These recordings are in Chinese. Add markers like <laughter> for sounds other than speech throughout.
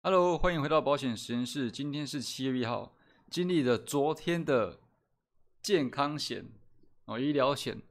Hello，欢迎回到保险实验室。今天是七月一号，经历了昨天的健康险哦，医疗险，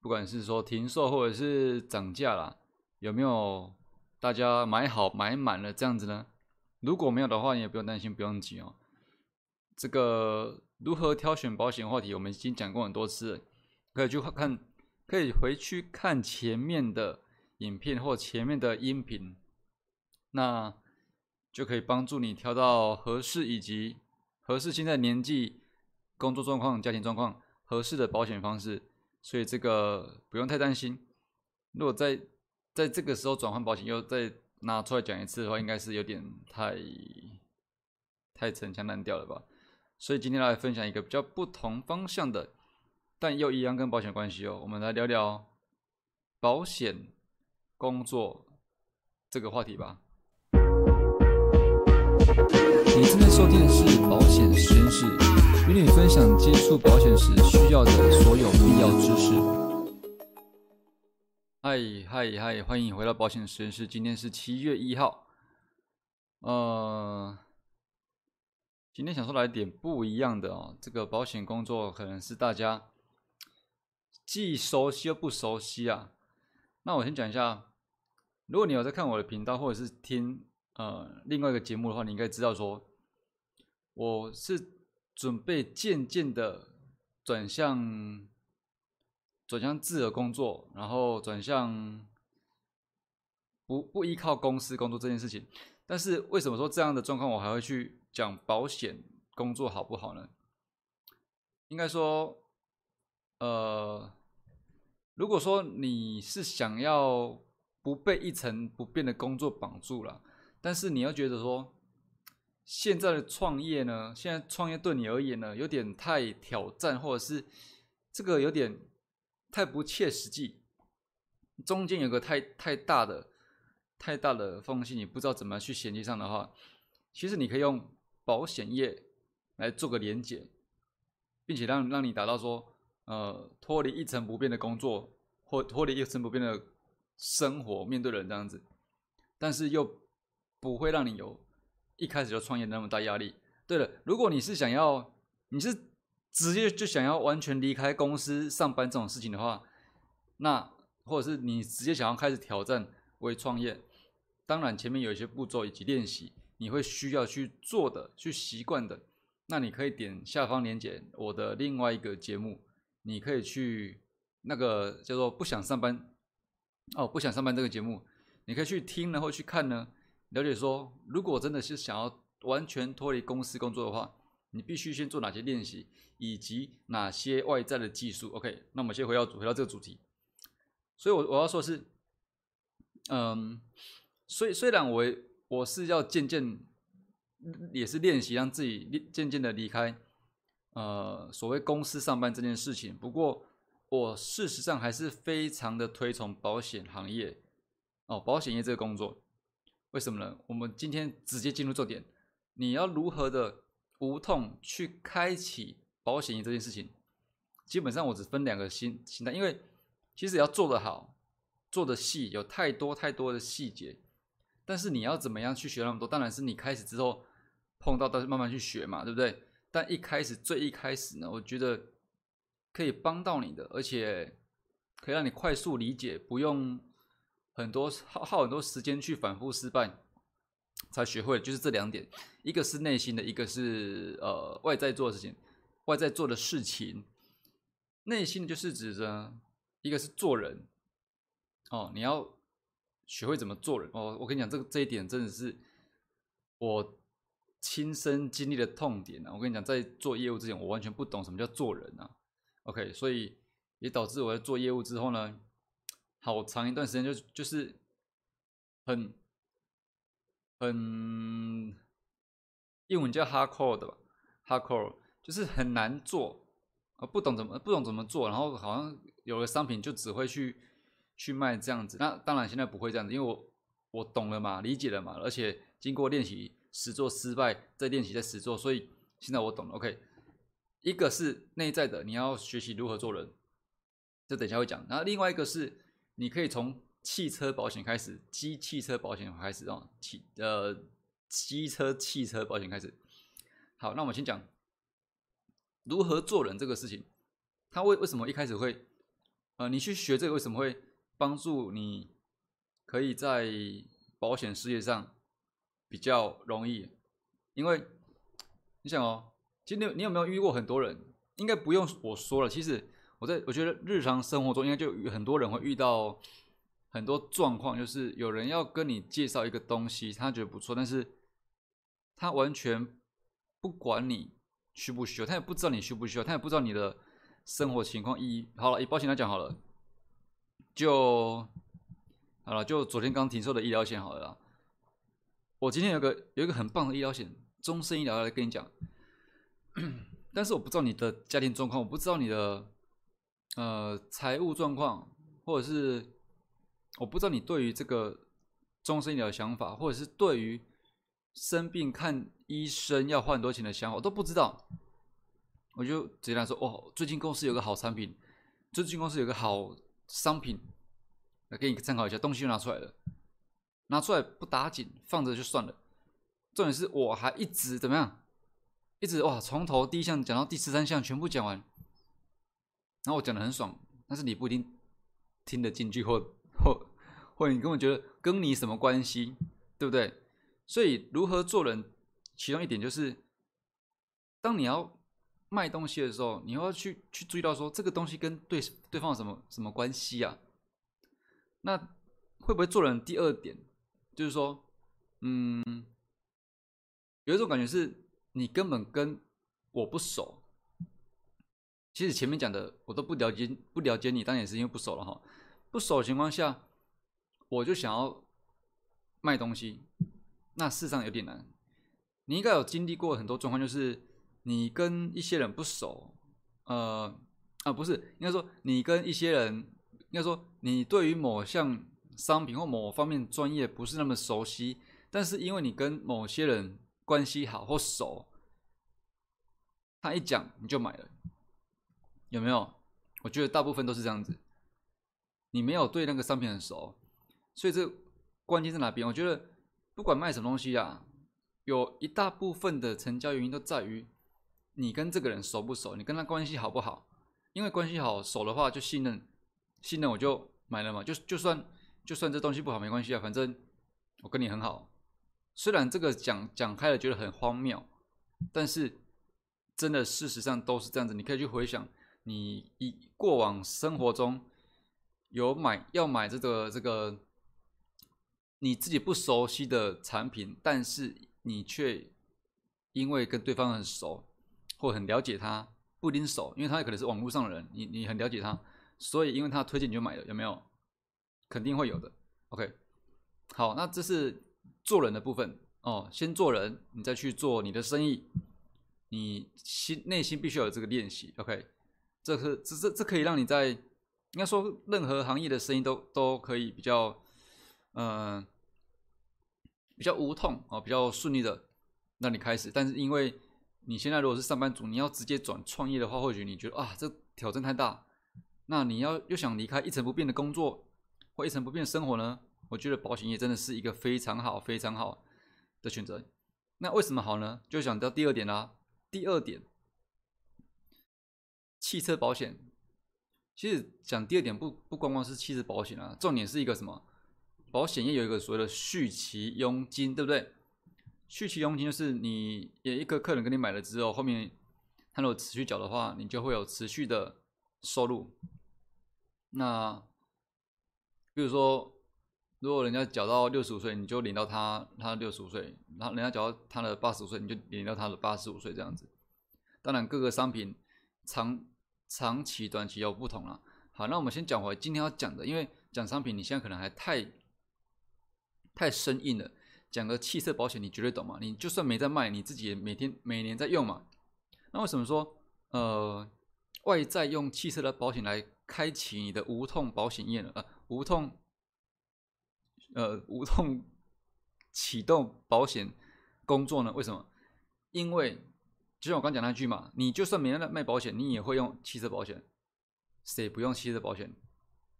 不管是说停售或者是涨价啦，有没有大家买好买满了这样子呢？如果没有的话，你也不用担心，不用急哦。这个如何挑选保险话题，我们已经讲过很多次，可以去看，可以回去看前面的影片或前面的音频，那就可以帮助你挑到合适以及合适现在年纪、工作状况、家庭状况合适的保险方式。所以这个不用太担心。如果在在这个时候转换保险又再拿出来讲一次的话，应该是有点太太陈腔滥调了吧？所以今天来分享一个比较不同方向的，但又一样跟保险关系哦。我们来聊聊保险工作这个话题吧。你正在收听的是保险实验室，与你分享接触保险时需要的所有必要知识。嗨嗨嗨，欢迎回到保险实验室。今天是七月一号，呃。今天想说来点不一样的哦，这个保险工作可能是大家既熟悉又不熟悉啊。那我先讲一下，如果你有在看我的频道或者是听呃另外一个节目的话，你应该知道说，我是准备渐渐的转向转向自由工作，然后转向不不依靠公司工作这件事情。但是为什么说这样的状况我还会去？讲保险工作好不好呢？应该说，呃，如果说你是想要不被一成不变的工作绑住了，但是你要觉得说，现在的创业呢，现在创业对你而言呢，有点太挑战，或者是这个有点太不切实际，中间有个太太大的太大的缝隙，你不知道怎么去衔接上的话，其实你可以用。保险业来做个连结，并且让让你达到说，呃，脱离一成不变的工作，或脱离一成不变的生活，面对人这样子，但是又不会让你有一开始就创业那么大压力。对了，如果你是想要，你是直接就想要完全离开公司上班这种事情的话，那或者是你直接想要开始挑战为创业，当然前面有一些步骤以及练习。你会需要去做的、去习惯的，那你可以点下方链接我的另外一个节目，你可以去那个叫做“不想上班”哦，“不想上班”这个节目，你可以去听，然后去看呢，了解说，如果真的是想要完全脱离公司工作的话，你必须先做哪些练习，以及哪些外在的技术。OK，那我们先回到主回到这个主题，所以，我我要说是，嗯，虽虽然我。我是要渐渐，也是练习让自己渐渐的离开，呃，所谓公司上班这件事情。不过，我事实上还是非常的推崇保险行业，哦，保险业这个工作。为什么呢？我们今天直接进入重点，你要如何的无痛去开启保险这件事情？基本上我只分两个心心态，因为其实要做得好，做的细，有太多太多的细节。但是你要怎么样去学那么多？当然是你开始之后碰到，但是慢慢去学嘛，对不对？但一开始最一开始呢，我觉得可以帮到你的，而且可以让你快速理解，不用很多耗耗很多时间去反复失败才学会，就是这两点，一个是内心的，一个是呃外在做的事情，外在做的事情，内心就是指着一个是做人哦，你要。学会怎么做人哦！我跟你讲，这个这一点真的是我亲身经历的痛点啊！我跟你讲，在做业务之前，我完全不懂什么叫做人啊。OK，所以也导致我在做业务之后呢，好长一段时间就就是很很英文叫 hardcore 的吧，hardcore 就是很难做啊，不懂怎么不懂怎么做，然后好像有了商品就只会去。去卖这样子，那当然现在不会这样子，因为我我懂了嘛，理解了嘛，而且经过练习实做失败，再练习再实做，所以现在我懂了。OK，一个是内在的，你要学习如何做人，这等一下会讲。然后另外一个是，你可以从汽车保险开始，机汽车保险开始哦，汽呃机车、汽车保险开始。好，那我们先讲如何做人这个事情。他为为什么一开始会，呃，你去学这个为什么会帮助你，可以在保险事业上比较容易？因为你想哦，今天你有没有遇过很多人？应该不用我说了。其实我在我觉得日常生活中应该就有很多人会遇到很多状况，就是有人要跟你介绍一个东西，他觉得不错，但是他完全不管你需不需要，他也不知道你需不需要，他也不知道你的。生活情况一好了，以保险来讲好了，就好了，就昨天刚停售的医疗险好了。我今天有个有一个很棒的医疗险，终身医疗来跟你讲，<coughs> 但是我不知道你的家庭状况，我不知道你的呃财务状况，或者是我不知道你对于这个终身医疗的想法，或者是对于生病看医生要花很多钱的想法，我都不知道。我就直接来说，哦，最近公司有个好产品，最近公司有个好商品，来给你参考一下。东西就拿出来了，拿出来不打紧，放着就算了。重点是我还一直怎么样，一直哇，从头第一项讲到第十三项全部讲完，然后我讲的很爽，但是你不一定听得进去，或或或你根本觉得跟你什么关系，对不对？所以如何做人，其中一点就是，当你要。卖东西的时候，你要去去注意到说这个东西跟对对方什么什么关系啊？那会不会做人？第二点就是说，嗯，有一种感觉是你根本跟我不熟。其实前面讲的我都不了解，不了解你，当然也是因为不熟了哈。不熟的情况下，我就想要卖东西，那事实上有点难。你应该有经历过很多状况，就是。你跟一些人不熟，呃，啊，不是，应该说你跟一些人，应该说你对于某项商品或某方面专业不是那么熟悉，但是因为你跟某些人关系好或熟，他一讲你就买了，有没有？我觉得大部分都是这样子，你没有对那个商品很熟，所以这关键在哪边？我觉得不管卖什么东西啊，有一大部分的成交原因都在于。你跟这个人熟不熟？你跟他关系好不好？因为关系好熟的话，就信任，信任我就买了嘛。就就算就算这东西不好没关系啊，反正我跟你很好。虽然这个讲讲开了觉得很荒谬，但是真的事实上都是这样子。你可以去回想，你一过往生活中有买要买这个这个你自己不熟悉的产品，但是你却因为跟对方很熟。或很了解他，不拎手，因为他可能是网络上的人，你你很了解他，所以因为他推荐你就买了，有没有？肯定会有的。OK，好，那这是做人的部分哦，先做人，你再去做你的生意，你心内心必须有这个练习。OK，这是这这这可以让你在应该说任何行业的生意都都可以比较嗯比较无痛哦，比较顺利的让你开始，但是因为你现在如果是上班族，你要直接转创业的话，或许你觉得啊，这挑战太大。那你要又想离开一成不变的工作或一成不变的生活呢？我觉得保险业真的是一个非常好、非常好的选择。那为什么好呢？就讲到第二点啦。第二点，汽车保险。其实讲第二点不不光光是汽车保险啊，重点是一个什么？保险业有一个所谓的续期佣金，对不对？续期佣金就是你有一个客人跟你买了之后，后面他如果持续缴的话，你就会有持续的收入。那比如说，如果人家缴到六十五岁，你就领到他他六十五岁；然后人家缴到他的八十五岁，你就领到他的八十五岁这样子。当然，各个商品长长期、短期有不同了。好，那我们先讲回今天要讲的，因为讲商品，你现在可能还太太生硬了。讲个汽车保险，你绝对懂嘛？你就算没在卖，你自己也每天每年在用嘛。那为什么说呃外在用汽车的保险来开启你的无痛保险业呢？呃，无痛呃无痛 <laughs> 启动保险工作呢？为什么？因为就像我刚讲那句嘛，你就算没在卖保险，你也会用汽车保险。谁不用汽车保险？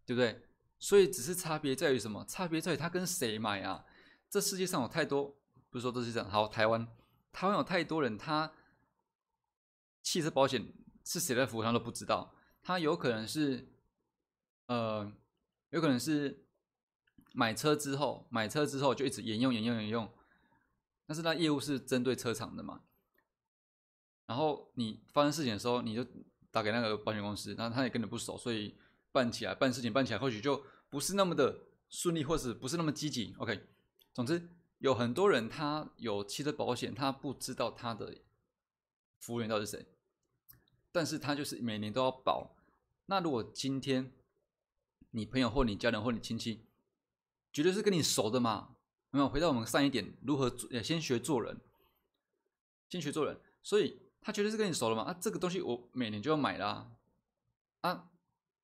对不对？所以只是差别在于什么？差别在于他跟谁买啊？这世界上有太多，不是说这是这样。好，台湾，台湾有太多人，他汽车保险是谁在服务，他都不知道。他有可能是，呃，有可能是买车之后，买车之后就一直沿用、沿用、沿用。但是他业务是针对车厂的嘛？然后你发生事情的时候，你就打给那个保险公司，然后他也跟你不熟，所以办起来办事情办起来或许就不是那么的顺利，或是不是那么积极。OK，总之有很多人他有汽车保险，他不知道他的服务员到底是谁，但是他就是每年都要保。那如果今天你朋友或你家人或你亲戚绝对是跟你熟的嘛？没有回到我们上一点，如何做？先学做人，先学做人，所以。他绝对是跟你熟了嘛？啊，这个东西我每年就要买啦，啊，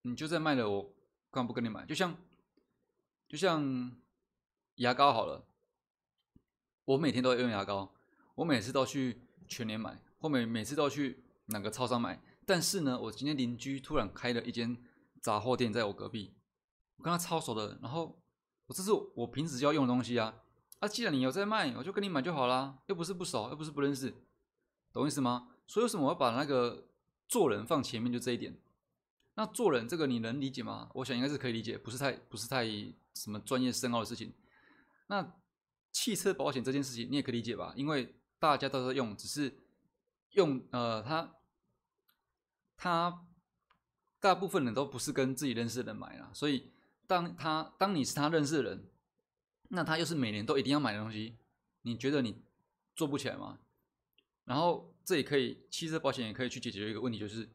你就在卖了，我干嘛不跟你买？就像，就像牙膏好了，我每天都要用牙膏，我每次都去全年买，或每每次都要去哪个超商买。但是呢，我今天邻居突然开了一间杂货店在我隔壁，我跟他超熟的，然后我这是我平时就要用的东西啊，啊，既然你有在卖，我就跟你买就好啦，又不是不熟，又不是不认识，懂意思吗？所以为什么我要把那个做人放前面？就这一点。那做人这个你能理解吗？我想应该是可以理解，不是太不是太什么专业深奥的事情。那汽车保险这件事情你也可以理解吧？因为大家都在用，只是用呃，他他大部分人都不是跟自己认识的人买啦。所以当他当你是他认识的人，那他又是每年都一定要买的东西，你觉得你做不起来吗？然后这也可以，汽车保险也可以去解决一个问题，就是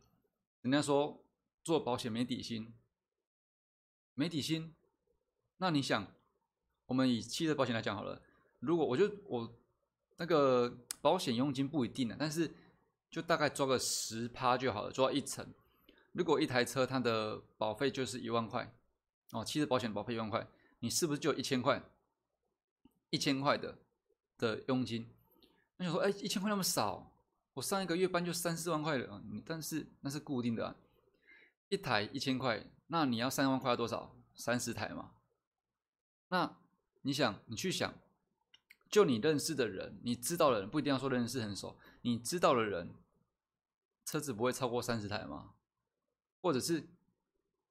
人家说做保险没底薪，没底薪。那你想，我们以汽车保险来讲好了，如果我就我那个保险佣金不一定的，但是就大概抓个十趴就好了，抓一层。如果一台车它的保费就是一万块，哦，汽车保险保费一万块，你是不是就一千块？一千块的的佣金？我想说，哎，一千块那么少，我上一个月班就三四万块了，但是那是固定的，一台一千块，那你要三万块要多少？三十台嘛。那你想，你去想，就你认识的人，你知道的人，不一定要说认识很熟，你知道的人，车子不会超过三十台吗？或者是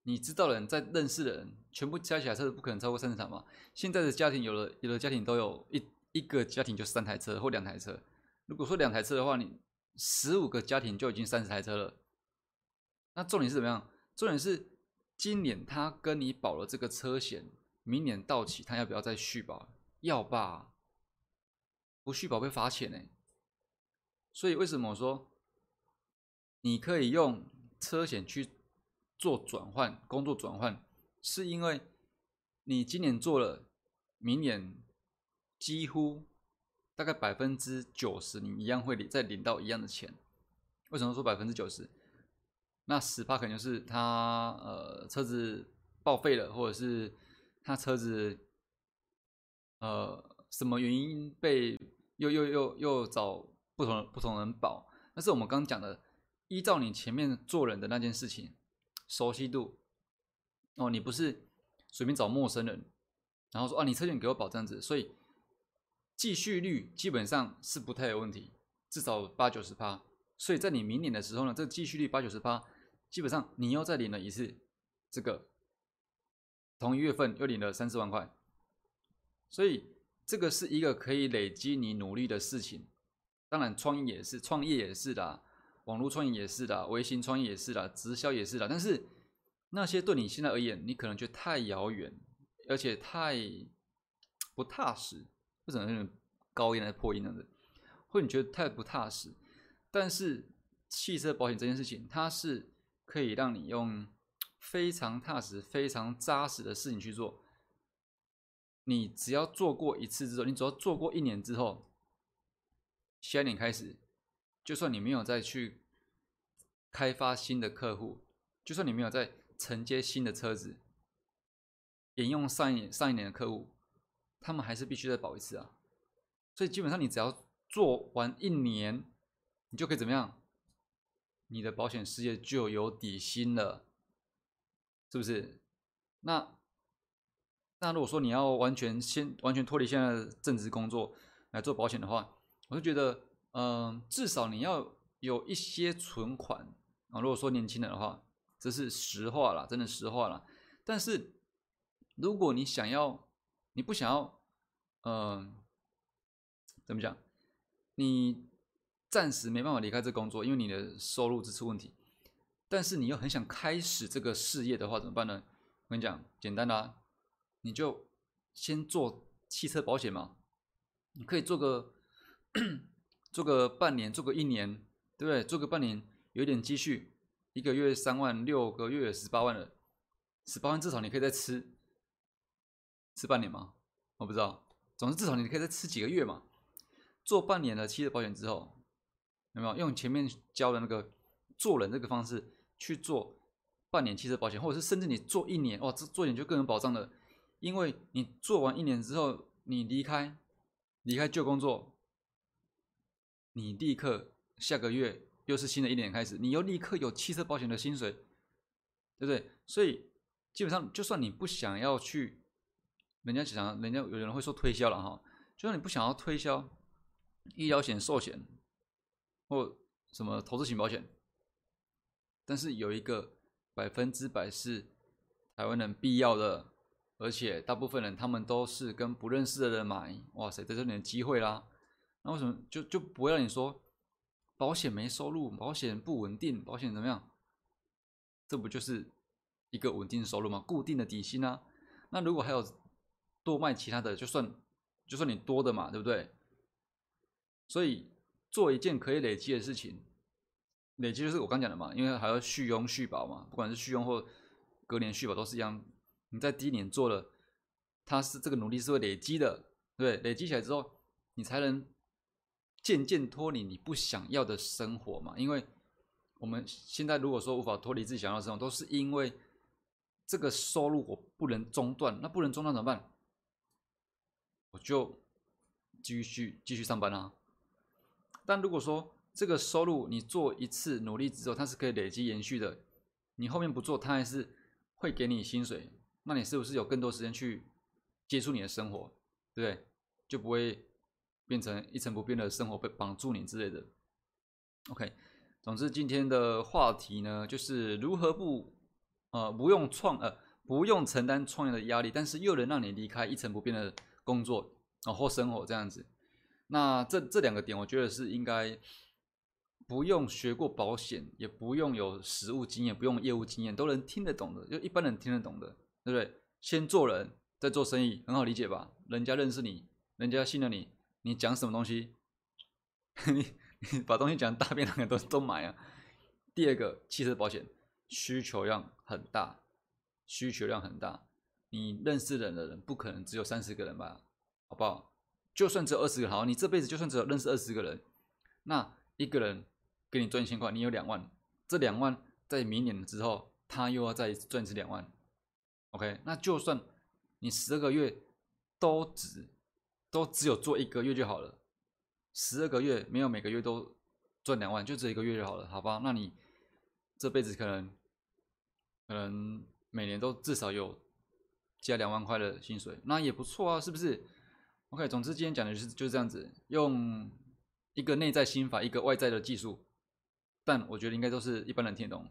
你知道的人，在认识的人，全部加起来车子不可能超过三十台吗？现在的家庭，有的有的家庭都有一。一个家庭就三台车或两台车，如果说两台车的话，你十五个家庭就已经三十台车了。那重点是怎么样？重点是今年他跟你保了这个车险，明年到期他要不要再续保？要吧，不续保会罚钱呢。所以为什么我说你可以用车险去做转换、工作转换，是因为你今年做了，明年。几乎大概百分之九十，你一样会领再领到一样的钱。为什么说百分之九十？那十趴可能就是他呃车子报废了，或者是他车子呃什么原因被又又又又找不同不同人保。但是我们刚讲的，依照你前面做人的那件事情，熟悉度哦，你不是随便找陌生人，然后说啊你车险给我保这样子，所以。继续率基本上是不太有问题，至少八九十趴。所以在你明年的时候呢，这个继续率八九十趴，基本上你又再领了一次，这个同一月份又领了三四万块。所以这个是一个可以累积你努力的事情。当然创业也是，创业也是的，网络创业也是的，微信创业也是的，直销也是的。但是那些对你现在而言，你可能觉得太遥远，而且太不踏实。为什么那种高音来破音呢？或你觉得太不踏实？但是汽车保险这件事情，它是可以让你用非常踏实、非常扎实的事情去做。你只要做过一次之后，你只要做过一年之后，下一年开始，就算你没有再去开发新的客户，就算你没有再承接新的车子，沿用上一上一年的客户。他们还是必须再保一次啊，所以基本上你只要做完一年，你就可以怎么样？你的保险事业就有底薪了，是不是？那那如果说你要完全先完全脱离现在的正职工作，来做保险的话，我就觉得，嗯，至少你要有一些存款啊。如果说年轻人的话，这是实话了，真的实话了。但是如果你想要，你不想要，嗯，怎么讲？你暂时没办法离开这工作，因为你的收入支出问题。但是你又很想开始这个事业的话，怎么办呢？我跟你讲，简单的，你就先做汽车保险嘛。你可以做个做个半年，做个一年，对不对？做个半年，有点积蓄，一个月三万，六个月十八万了，十八万至少你可以再吃吃半年吗？我不知道，总之至少你可以再吃几个月嘛。做半年的汽车保险之后，有没有用前面教的那个做人这个方式？去做半年汽车保险，或者是甚至你做一年，哇，这做一年就更有保障的。因为你做完一年之后，你离开离开旧工作，你立刻下个月又是新的一年开始，你又立刻有汽车保险的薪水，对不对？所以基本上，就算你不想要去，人家想，人家有人会说推销了哈，就算你不想要推销医疗险、寿险或什么投资型保险。但是有一个百分之百是台湾人必要的，而且大部分人他们都是跟不认识的人买，哇塞，这就你的机会啦。那为什么就就不会让你说保险没收入，保险不稳定，保险怎么样？这不就是一个稳定收入吗？固定的底薪啊。那如果还有多卖其他的，就算就算你多的嘛，对不对？所以做一件可以累积的事情。累积就是我刚讲的嘛，因为还要续佣续保嘛，不管是续佣或隔年续保都是一样。你在第一年做了，它是这个努力是会累积的，对，累积起来之后，你才能渐渐脱离你不想要的生活嘛。因为我们现在如果说无法脱离自己想要的生活，都是因为这个收入我不能中断，那不能中断怎么办？我就继续继续上班啊。但如果说，这个收入你做一次努力之后，它是可以累积延续的。你后面不做，它还是会给你薪水。那你是不是有更多时间去接触你的生活，对不对？就不会变成一成不变的生活被绑住你之类的。OK，总之今天的话题呢，就是如何不呃不用创呃不用承担创业的压力，但是又能让你离开一成不变的工作啊或生活这样子。那这这两个点，我觉得是应该。不用学过保险，也不用有实务经验，不用业务经验，都能听得懂的，就一般人听得懂的，对不对？先做人，再做生意，很好理解吧？人家认识你，人家信任你，你讲什么东西，<laughs> 你你把东西讲大便，两个都都买啊。第二个，汽车保险需求量很大，需求量很大，你认识人的人不可能只有三十个人吧？好不好？就算只有二十个，好，你这辈子就算只有认识二十个人，那一个人。给你赚一千块，你有两万，这两万在明年之后，他又要再赚一次两万，OK？那就算你十二个月都只都只有做一个月就好了，十二个月没有每个月都赚两万，就这一个月就好了，好吧？那你这辈子可能可能每年都至少有加两万块的薪水，那也不错啊，是不是？OK？总之今天讲的就是就是这样子，用一个内在心法，一个外在的技术。但我觉得应该都是一般人听得懂，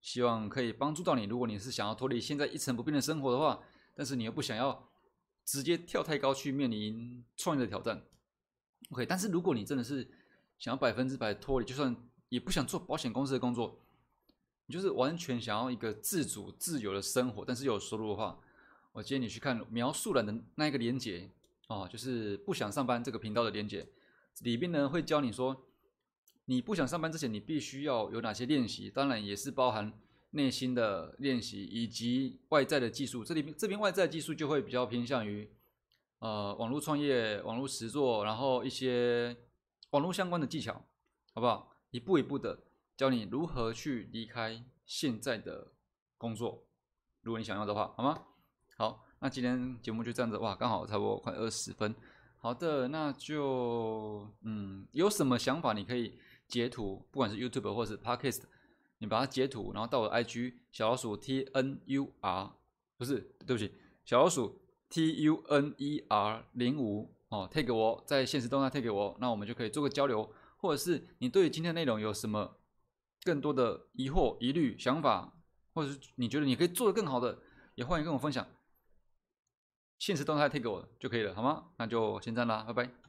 希望可以帮助到你。如果你是想要脱离现在一成不变的生活的话，但是你又不想要直接跳太高去面临创业的挑战，OK。但是如果你真的是想要百分之百脱离，就算也不想做保险公司的工作，你就是完全想要一个自主自由的生活，但是有收入的话，我建议你去看描述栏的那一个连接哦，就是不想上班这个频道的连接，里边呢会教你说。你不想上班之前，你必须要有哪些练习？当然也是包含内心的练习以及外在的技术。这里边这边外在技术就会比较偏向于，呃，网络创业、网络实作，然后一些网络相关的技巧，好不好？一步一步的教你如何去离开现在的工作，如果你想要的话，好吗？好，那今天节目就这样子，哇，刚好差不多快二十分。好的，那就嗯，有什么想法你可以截图，不管是 YouTube 或者是 Podcast，你把它截图，然后到我的 IG 小老鼠 T N U R，不是，对不起，小老鼠 T U N E R 零五哦，take 给我，在现实动态 take 给我，那我们就可以做个交流，或者是你对今天内容有什么更多的疑惑、疑虑、想法，或者是你觉得你可以做得更好的，也欢迎跟我分享。现实动态推给我就可以了好吗？那就先这样啦拜拜。